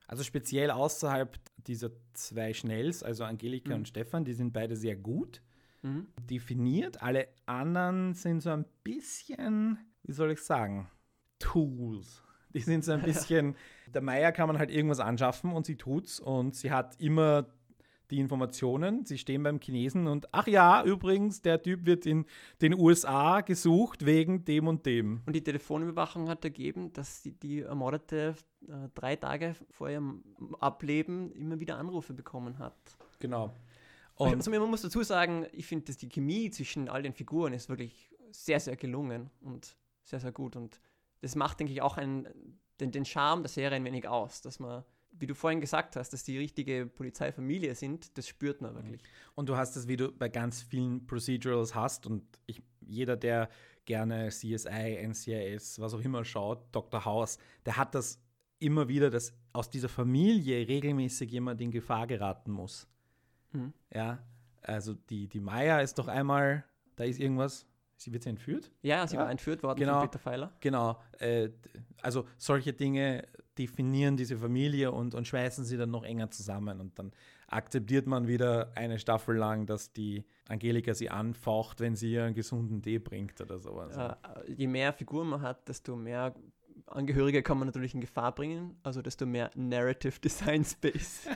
S3: also speziell außerhalb dieser zwei Schnells, also Angelika mhm. und Stefan, die sind beide sehr gut mhm. definiert. Alle anderen sind so ein bisschen, wie soll ich sagen, Tools. Die sind so ein bisschen, der Meier kann man halt irgendwas anschaffen und sie tut's und sie hat immer die Informationen. Sie stehen beim Chinesen und ach ja, übrigens, der Typ wird in den USA gesucht wegen dem und dem.
S2: Und die Telefonüberwachung hat ergeben, dass die, die Ermordete äh, drei Tage vor ihrem Ableben immer wieder Anrufe bekommen hat.
S3: Genau.
S2: Und also, man muss dazu sagen, ich finde, dass die Chemie zwischen all den Figuren ist wirklich sehr, sehr gelungen und sehr, sehr gut. Und das macht, denke ich, auch einen, den, den Charme der Serie ein wenig aus, dass man wie du vorhin gesagt hast, dass die richtige Polizeifamilie sind, das spürt man wirklich.
S3: Und du hast es, wie du bei ganz vielen Procedurals hast und ich, jeder, der gerne CSI, NCIS, was auch immer schaut, Dr. House, der hat das immer wieder, dass aus dieser Familie regelmäßig jemand in Gefahr geraten muss. Mhm. Ja, also die, die Maya ist doch einmal, da ist irgendwas, sie wird sie entführt?
S2: Ja, sie ja. war entführt worden
S3: genau,
S2: von Peter Pfeiler.
S3: Genau, äh, also solche Dinge definieren diese Familie und, und schweißen sie dann noch enger zusammen. Und dann akzeptiert man wieder eine Staffel lang, dass die Angelika sie anfaucht, wenn sie ihr einen gesunden Tee bringt oder sowas.
S2: Äh, je mehr Figuren man hat, desto mehr Angehörige kann man natürlich in Gefahr bringen, also desto mehr Narrative Design Space.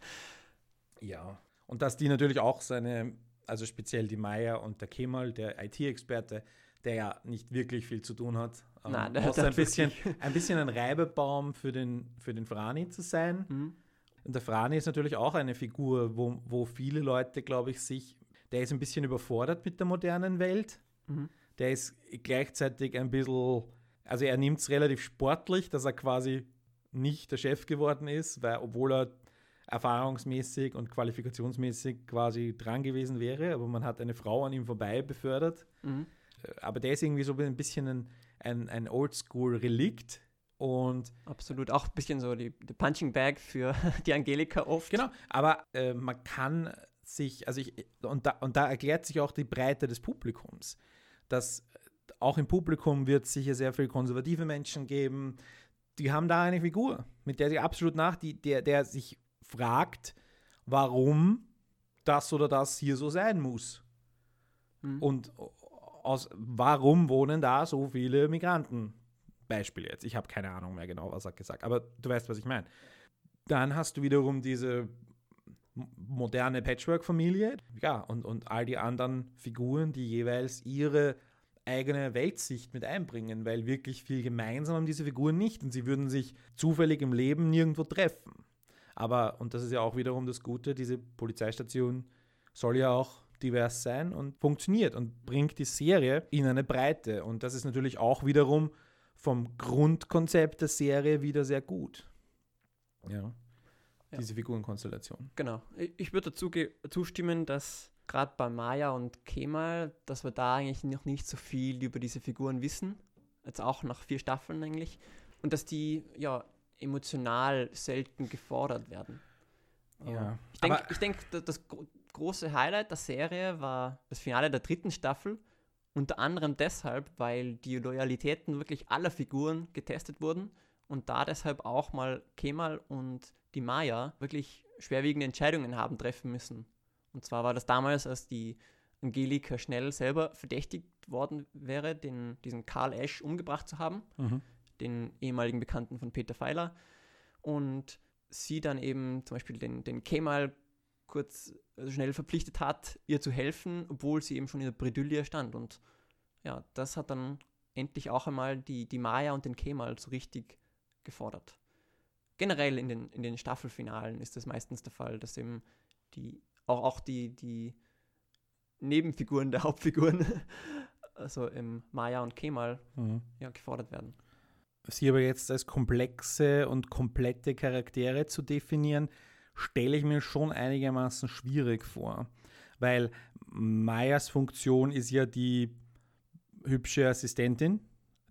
S3: ja, und dass die natürlich auch seine, also speziell die Maya und der Kemal, der IT-Experte, der ja nicht wirklich viel zu tun hat.
S2: Ähm, Nein, der
S3: hat ein bisschen, ein bisschen ein Reibebaum für den, für den Frani zu sein. Mhm. Und der Frani ist natürlich auch eine Figur, wo, wo viele Leute, glaube ich, sich, der ist ein bisschen überfordert mit der modernen Welt. Mhm. Der ist gleichzeitig ein bisschen, also er nimmt es relativ sportlich, dass er quasi nicht der Chef geworden ist, weil obwohl er erfahrungsmäßig und qualifikationsmäßig quasi dran gewesen wäre, aber man hat eine Frau an ihm vorbei befördert. Mhm aber der ist irgendwie so ein bisschen ein, ein, ein Oldschool-Relikt. Und
S2: Absolut, auch ein bisschen so die, die Punching Bag für die Angelika oft.
S3: Genau, aber äh, man kann sich, also ich, und da, und da erklärt sich auch die Breite des Publikums. Dass auch im Publikum wird es sicher sehr viele konservative Menschen geben, die haben da eine Figur, mit der sie absolut nach, die, der, der sich fragt, warum das oder das hier so sein muss. Mhm. Und aus, warum wohnen da so viele Migranten? Beispiel jetzt. Ich habe keine Ahnung mehr genau, was er gesagt aber du weißt, was ich meine. Dann hast du wiederum diese moderne Patchwork-Familie, ja, und, und all die anderen Figuren, die jeweils ihre eigene Weltsicht mit einbringen, weil wirklich viel gemeinsam haben diese Figuren nicht und sie würden sich zufällig im Leben nirgendwo treffen. Aber, und das ist ja auch wiederum das Gute, diese Polizeistation soll ja auch divers sein und funktioniert und bringt die Serie in eine Breite. Und das ist natürlich auch wiederum vom Grundkonzept der Serie wieder sehr gut. Ja. ja. Diese Figurenkonstellation.
S2: Genau. Ich würde dazu zustimmen, dass gerade bei Maya und Kemal, dass wir da eigentlich noch nicht so viel über diese Figuren wissen. Jetzt auch nach vier Staffeln eigentlich. Und dass die ja emotional selten gefordert werden.
S3: Ja.
S2: Ich denke, denk, das, große Highlight der Serie war das Finale der dritten Staffel. Unter anderem deshalb, weil die Loyalitäten wirklich aller Figuren getestet wurden und da deshalb auch mal Kemal und die Maya wirklich schwerwiegende Entscheidungen haben treffen müssen. Und zwar war das damals, als die Angelika schnell selber verdächtigt worden wäre, den, diesen Karl Esch umgebracht zu haben, mhm. Den ehemaligen Bekannten von Peter Pfeiler. Und sie dann eben zum Beispiel den, den Kemal kurz also schnell verpflichtet hat, ihr zu helfen, obwohl sie eben schon in der Bredouille stand. Und ja, das hat dann endlich auch einmal die, die Maya und den Kemal so richtig gefordert. Generell in den, in den Staffelfinalen ist das meistens der Fall, dass eben die, auch, auch die, die Nebenfiguren der Hauptfiguren, also ähm, Maya und Kemal, mhm. ja, gefordert werden.
S3: Sie aber jetzt als komplexe und komplette Charaktere zu definieren, stelle ich mir schon einigermaßen schwierig vor. Weil Mayas Funktion ist ja die hübsche Assistentin,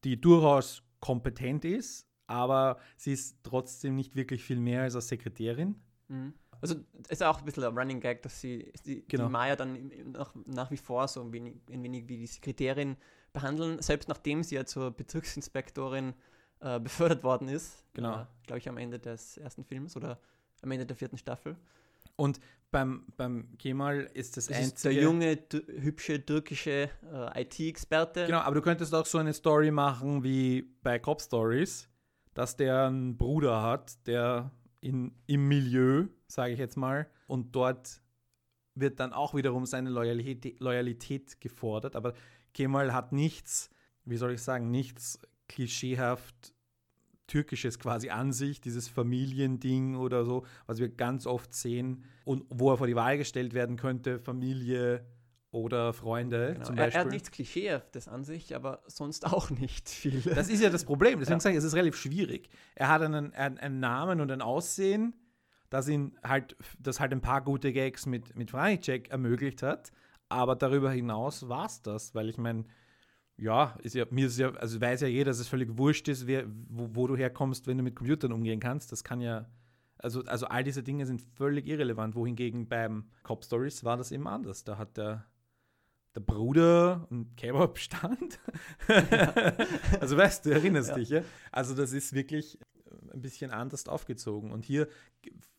S3: die durchaus kompetent ist, aber sie ist trotzdem nicht wirklich viel mehr als eine Sekretärin.
S2: Mhm. Also ist auch ein bisschen ein Running Gag, dass sie die, genau. die Maya dann nach, nach wie vor so ein wenig, ein wenig wie die Sekretärin behandeln, selbst nachdem sie ja zur Bezirksinspektorin äh, befördert worden ist.
S3: Genau.
S2: Äh, Glaube ich am Ende des ersten Films oder am Ende der vierten Staffel.
S3: Und beim, beim Kemal ist das,
S2: das
S3: einzige...
S2: Ist der junge, hübsche, türkische äh, IT-Experte.
S3: Genau, aber du könntest auch so eine Story machen wie bei Cop Stories, dass der einen Bruder hat, der in, im Milieu, sage ich jetzt mal. Und dort wird dann auch wiederum seine Loyalität, Loyalität gefordert. Aber Kemal hat nichts, wie soll ich sagen, nichts klischeehaft Türkisches quasi an sich, dieses Familiending oder so, was wir ganz oft sehen und wo er vor die Wahl gestellt werden könnte, Familie oder Freunde
S2: Genau.
S3: zum
S2: Er,
S3: Beispiel.
S2: er hat nichts Klischeehaftes an sich, aber sonst auch nicht viel.
S3: Das ist ja das Problem. Deswegen
S2: Ja.
S3: sage ich, es ist relativ schwierig. Er hat einen, einen, einen Namen und ein Aussehen, das ihn halt, das halt ein paar gute Gags mit, mit Franticek ermöglicht hat. Aber darüber hinaus war es das, weil ich meine, ja, ist ja, mir ist ja, also weiß ja jeder, dass es völlig wurscht ist, wer, wo, wo du herkommst, wenn du mit Computern umgehen kannst. Das kann ja, also, also all diese Dinge sind völlig irrelevant. Wohingegen beim Cop Stories war das eben anders. Da hat der, der Bruder einen Kebab-Stand. also weißt du, erinnerst
S2: Ja.
S3: dich, ja? Also das ist wirklich äh, ein bisschen anders aufgezogen. Und hier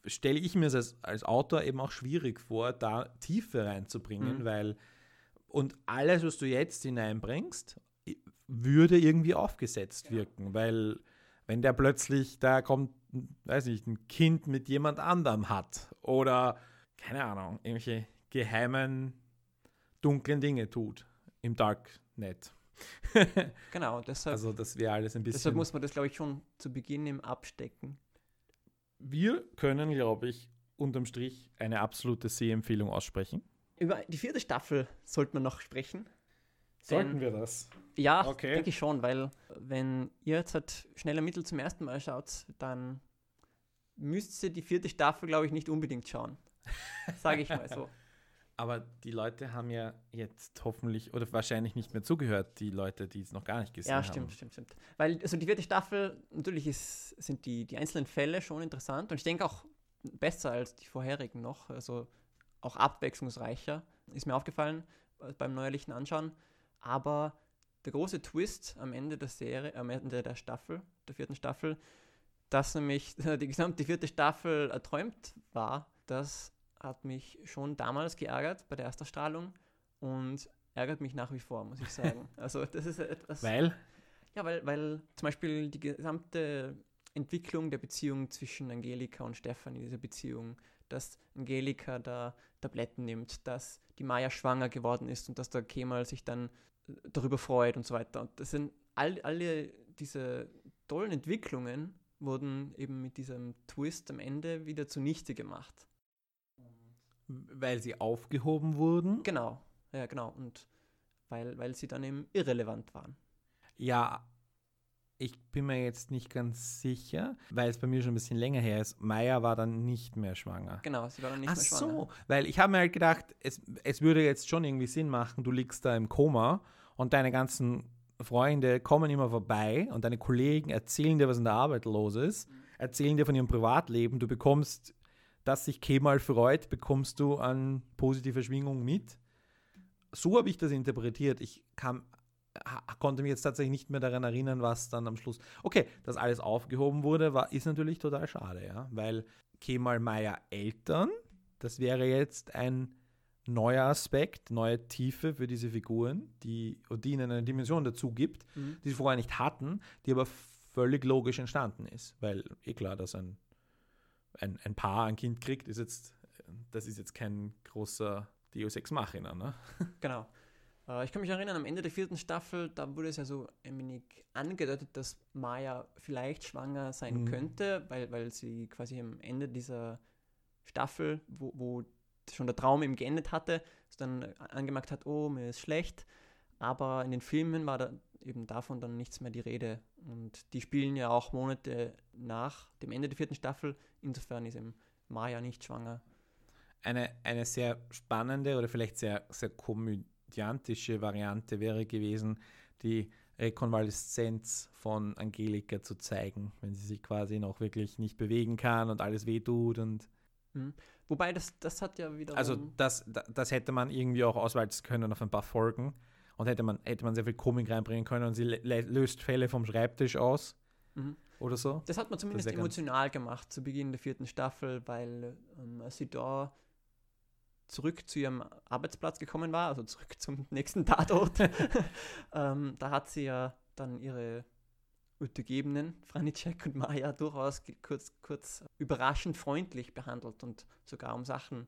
S3: stelle ich mir es als, als Autor eben auch schwierig vor, da Tiefe reinzubringen,
S2: Mhm.
S3: weil und alles, was du jetzt hineinbringst, würde irgendwie aufgesetzt wirken, weil wenn der plötzlich, da kommt, weiß nicht, ein Kind mit jemand anderem hat oder, keine Ahnung, irgendwelche geheimen, dunklen Dinge tut im Darknet.
S2: genau, deshalb,
S3: also das wäre alles ein bisschen...
S2: deshalb muss man das, glaube ich, schon zu Beginn im abstecken.
S3: wir können, glaube ich, unterm Strich eine absolute Sehempfehlung aussprechen.
S2: Über die vierte Staffel sollte man noch sprechen. Denn-
S3: wir das?
S2: Ja,
S3: Okay.
S2: denke ich schon, weil wenn ihr jetzt halt schneller Mittel zum ersten Mal schaut, dann müsst ihr die vierte Staffel, glaube ich, nicht unbedingt schauen. Sage ich mal so.
S3: Aber die Leute haben ja jetzt hoffentlich oder wahrscheinlich nicht mehr zugehört, die Leute, die es noch gar nicht gesehen
S2: Ja,
S3: haben.
S2: stimmt, stimmt, stimmt. Weil also die vierte Staffel, natürlich ist, sind die, die einzelnen Fälle schon interessant und ich denke auch besser als die vorherigen noch, also auch abwechslungsreicher, ist mir aufgefallen äh, beim neuerlichen Anschauen. Aber der große Twist am Ende der Serie, am Ende der Staffel, der vierten Staffel, dass nämlich die gesamte vierte Staffel erträumt war, das hat mich schon damals geärgert bei der Erstausstrahlung und ärgert mich nach wie vor, muss ich sagen. Also das ist etwas.
S3: Weil,
S2: Ja, weil, weil zum Beispiel die gesamte Entwicklung der Beziehung zwischen Angelika und Stefan in dieser Beziehung, dass Angelika da Tabletten nimmt, dass die Maya schwanger geworden ist und dass der Kemal sich dann äh, darüber freut und so weiter. Und das sind all, alle diese tollen Entwicklungen wurden eben mit diesem Twist am Ende wieder zunichte gemacht.
S3: weil sie aufgehoben wurden.
S2: Genau, ja genau. Und weil, weil sie dann eben irrelevant waren.
S3: Ja, ich bin mir jetzt nicht ganz sicher, weil es bei mir schon ein bisschen länger her ist. Maya war dann nicht mehr schwanger.
S2: Genau, sie war dann nicht
S3: Ach
S2: mehr schwanger.
S3: so, weil ich habe mir halt gedacht, es, es würde jetzt schon irgendwie Sinn machen, du liegst da im Koma und deine ganzen Freunde kommen immer vorbei und deine Kollegen erzählen dir, was in der Arbeit los ist, erzählen dir von ihrem Privatleben, du bekommst, dass sich Kemal freut, bekommst du an positive Schwingung mit. So habe ich das interpretiert. Ich kam, konnte mich jetzt tatsächlich nicht mehr daran erinnern, was dann am Schluss. Okay, dass alles aufgehoben wurde, war, ist natürlich total schade, ja, weil Kemal Meyer Eltern, das wäre jetzt ein neuer Aspekt, neue Tiefe für diese Figuren, die, die ihnen eine Dimension dazu gibt,
S2: Mhm.
S3: die sie vorher nicht hatten, die aber völlig logisch entstanden ist. Weil, eh klar, dass ein, ein, ein Paar ein Kind kriegt, ist jetzt, das ist jetzt kein großer Deus Ex Machina, ne?
S2: Genau. Äh, ich kann mich erinnern, am Ende der vierten Staffel, da wurde es ja so ein wenig angedeutet, dass Maya vielleicht schwanger sein
S3: Mhm.
S2: könnte, weil, weil sie quasi am Ende dieser Staffel, wo, wo schon der Traum eben geendet hatte, so dann angemerkt hat, oh, mir ist schlecht. Aber in den Filmen war da eben davon dann nichts mehr die Rede. Und die spielen ja auch Monate nach dem Ende der vierten Staffel. Insofern ist eben Maya nicht schwanger.
S3: Eine, eine sehr spannende oder vielleicht sehr, sehr komödiantische Variante wäre gewesen, die Rekonvaleszenz von Angelika zu zeigen, wenn sie sich quasi noch wirklich nicht bewegen kann und alles wehtut und
S2: Wobei, das, das hat ja wieder.
S3: Also das, da- das hätte man irgendwie auch auswalzen können auf ein paar Folgen und hätte man, hätte man sehr viel Komik reinbringen können und sie löst Fälle vom Schreibtisch aus
S2: Mhm.
S3: oder so.
S2: Das hat man zumindest emotional gemacht zu Beginn der vierten Staffel, weil ähm, sie da zurück zu ihrem Arbeitsplatz gekommen war, also zurück zum nächsten Tatort, ähm, da hat sie ja dann ihre Untergebenen, Franicek und Maya, durchaus kurz, kurz überraschend freundlich behandelt und sogar um Sachen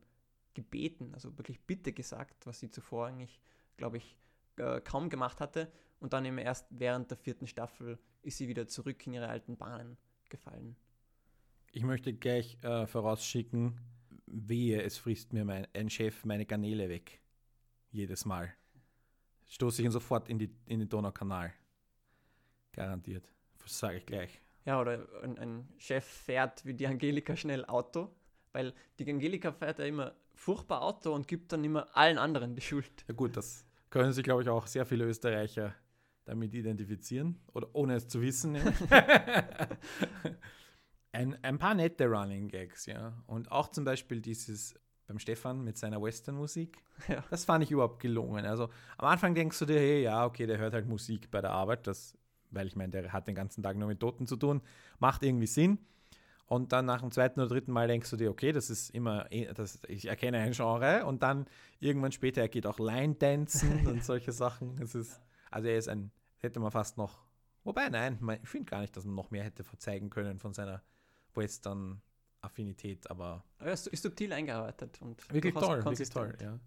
S2: gebeten, also wirklich Bitte gesagt, was sie zuvor eigentlich, glaube ich, äh, kaum gemacht hatte. Und dann eben erst während der vierten Staffel ist sie wieder zurück in ihre alten Bahnen gefallen.
S3: Ich möchte gleich äh, vorausschicken, wehe, es frisst mir mein, ein Chef meine Garnele weg. Jedes Mal. Stoße ich ihn sofort in, die, in den Donaukanal. Garantiert. Das sage ich gleich.
S2: Ja, oder ein, ein, Chef fährt wie die Angelika schnell Auto, weil die Angelika fährt ja immer furchtbar Auto und gibt dann immer allen anderen die Schuld.
S3: Ja gut, das können sich, glaube ich, auch sehr viele Österreicher damit identifizieren oder ohne es zu wissen. ein, ein paar nette Running Gags, ja. Und auch zum Beispiel dieses beim Stefan mit seiner Western-Musik. Ja. Das fand ich überhaupt gelungen. Also am Anfang denkst du dir, hey, ja, okay, der hört halt Musik bei der Arbeit, das, weil ich meine, der hat den ganzen Tag nur mit Toten zu tun, macht irgendwie Sinn. Und dann nach dem zweiten oder dritten Mal denkst du dir, okay, das ist immer, eh, das, ich erkenne ein Genre. Und dann irgendwann später, er geht auch Line-Dancen und solche Sachen. Es ist, also er ist ein, hätte man fast noch, wobei, nein, ich finde gar nicht, dass man noch mehr hätte verzeigen können von seiner Western-Affinität, aber.
S2: Aber er ist, ist subtil eingearbeitet und
S3: wirklich toll, wirklich toll, ja.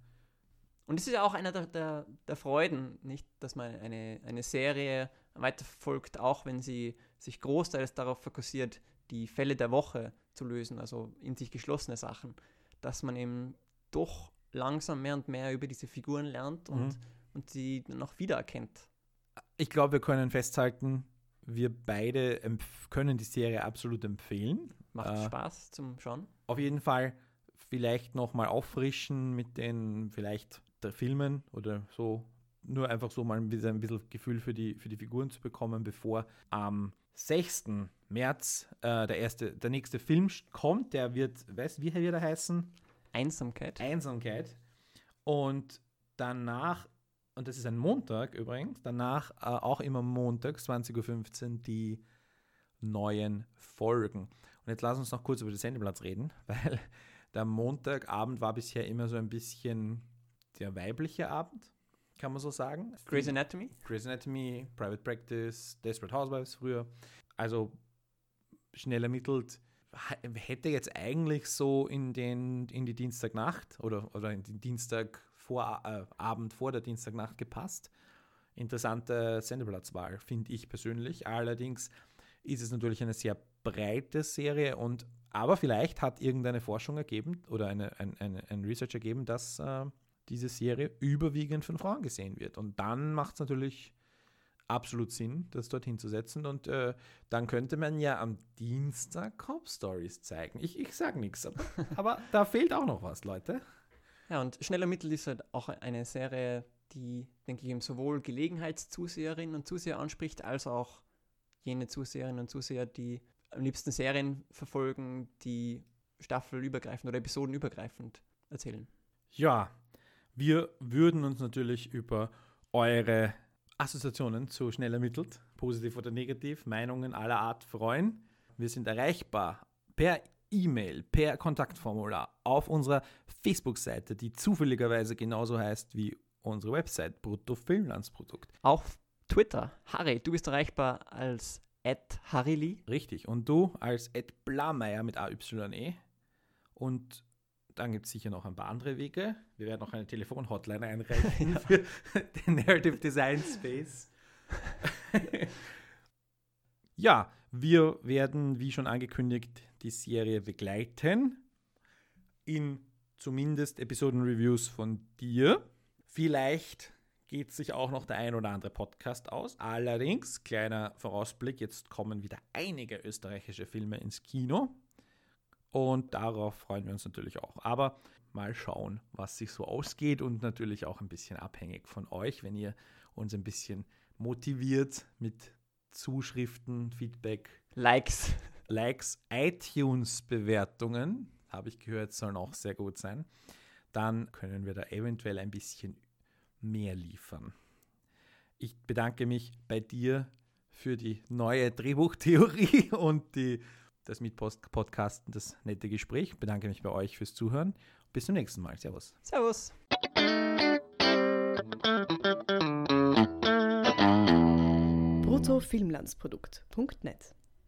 S2: Und es ist ja auch einer der, der, der, Freuden, nicht, dass man eine, eine Serie weiterverfolgt, auch wenn sie sich großteils darauf fokussiert, die Fälle der Woche zu lösen, also in sich geschlossene Sachen, dass man eben doch langsam mehr und mehr über diese Figuren lernt und, mhm. und sie dann auch wiedererkennt.
S3: Ich glaube, wir können festhalten, wir beide können die Serie absolut empfehlen.
S2: Macht äh, Spaß zum Schauen.
S3: Auf jeden Fall vielleicht nochmal auffrischen mit den vielleicht der Filmen oder so. Nur einfach so mal ein bisschen, ein bisschen Gefühl für die, für die Figuren zu bekommen, bevor am 6. März äh, der, erste, der nächste Film kommt. Der wird, weißt wie wird er heißen?
S2: Einsamkeit.
S3: Einsamkeit. Und danach und das ist ein Montag übrigens, danach äh, auch immer Montag, 20.15 Uhr, die neuen Folgen. Und jetzt lass uns noch kurz über den Sendeplatz reden, weil der Montagabend war bisher immer so ein bisschen der weibliche Abend, kann man so sagen.
S2: Grey's Anatomy?
S3: Grey's Anatomy, Private Practice, Desperate Housewives früher. Also schnell ermittelt, hätte jetzt eigentlich so in, den, in die Dienstagnacht oder, oder in den Dienstag vor, äh, Abend vor der Dienstagnacht gepasst. Interessante Sendeplatzwahl, finde ich persönlich. Allerdings ist es natürlich eine sehr breite Serie und aber vielleicht hat irgendeine Forschung ergeben oder eine, ein, eine, ein Research ergeben, dass äh, diese Serie überwiegend von Frauen gesehen wird. Und dann macht es natürlich absolut Sinn, das dorthin zu setzen. Und äh, dann könnte man ja am Dienstag Cop Stories zeigen. Ich, ich sage nichts, aber, aber da fehlt auch noch was, Leute.
S2: Ja, und Schneller Mittel ist halt auch eine Serie, die, denke ich, eben sowohl Gelegenheitszuseherinnen und Zuseher anspricht, als auch jene Zuseherinnen und Zuseher, die am liebsten Serien verfolgen, die staffelübergreifend oder episodenübergreifend erzählen.
S3: Ja, wir würden uns natürlich über eure Assoziationen zu schnell ermittelt, positiv oder negativ, Meinungen aller Art freuen. Wir sind erreichbar per E-Mail, per Kontaktformular auf unserer Facebook-Seite, die zufälligerweise genauso heißt wie unsere Website Bruttofilmlandsprodukt.
S2: Auf Twitter, Harry, du bist erreichbar als Harryli.
S3: Richtig, und du als Blameyer mit AYE. Und dann gibt es sicher noch ein paar andere Wege. Wir werden noch eine Telefon-Hotline einreichen ja. für den Narrative Design Space. ja, wir werden, wie schon angekündigt, die Serie begleiten. In zumindest Episoden-Reviews von dir. Vielleicht geht sich auch noch der ein oder andere Podcast aus. Allerdings, kleiner Vorausblick, jetzt kommen wieder einige österreichische Filme ins Kino. Und darauf freuen wir uns natürlich auch. Aber mal schauen, was sich so ausgeht und natürlich auch ein bisschen abhängig von euch, wenn ihr uns ein bisschen motiviert mit Zuschriften, Feedback,
S2: Likes.
S3: Likes, iTunes-Bewertungen, habe ich gehört, sollen auch sehr gut sein. Dann können wir da eventuell ein bisschen mehr liefern. Ich bedanke mich bei dir für die neue Drehbuchtheorie und die, das Mitpodcasten, das nette Gespräch. Ich bedanke mich bei euch fürs Zuhören. Bis zum nächsten Mal. Servus.
S2: Servus.
S1: eurofilmlandsprodukt.net.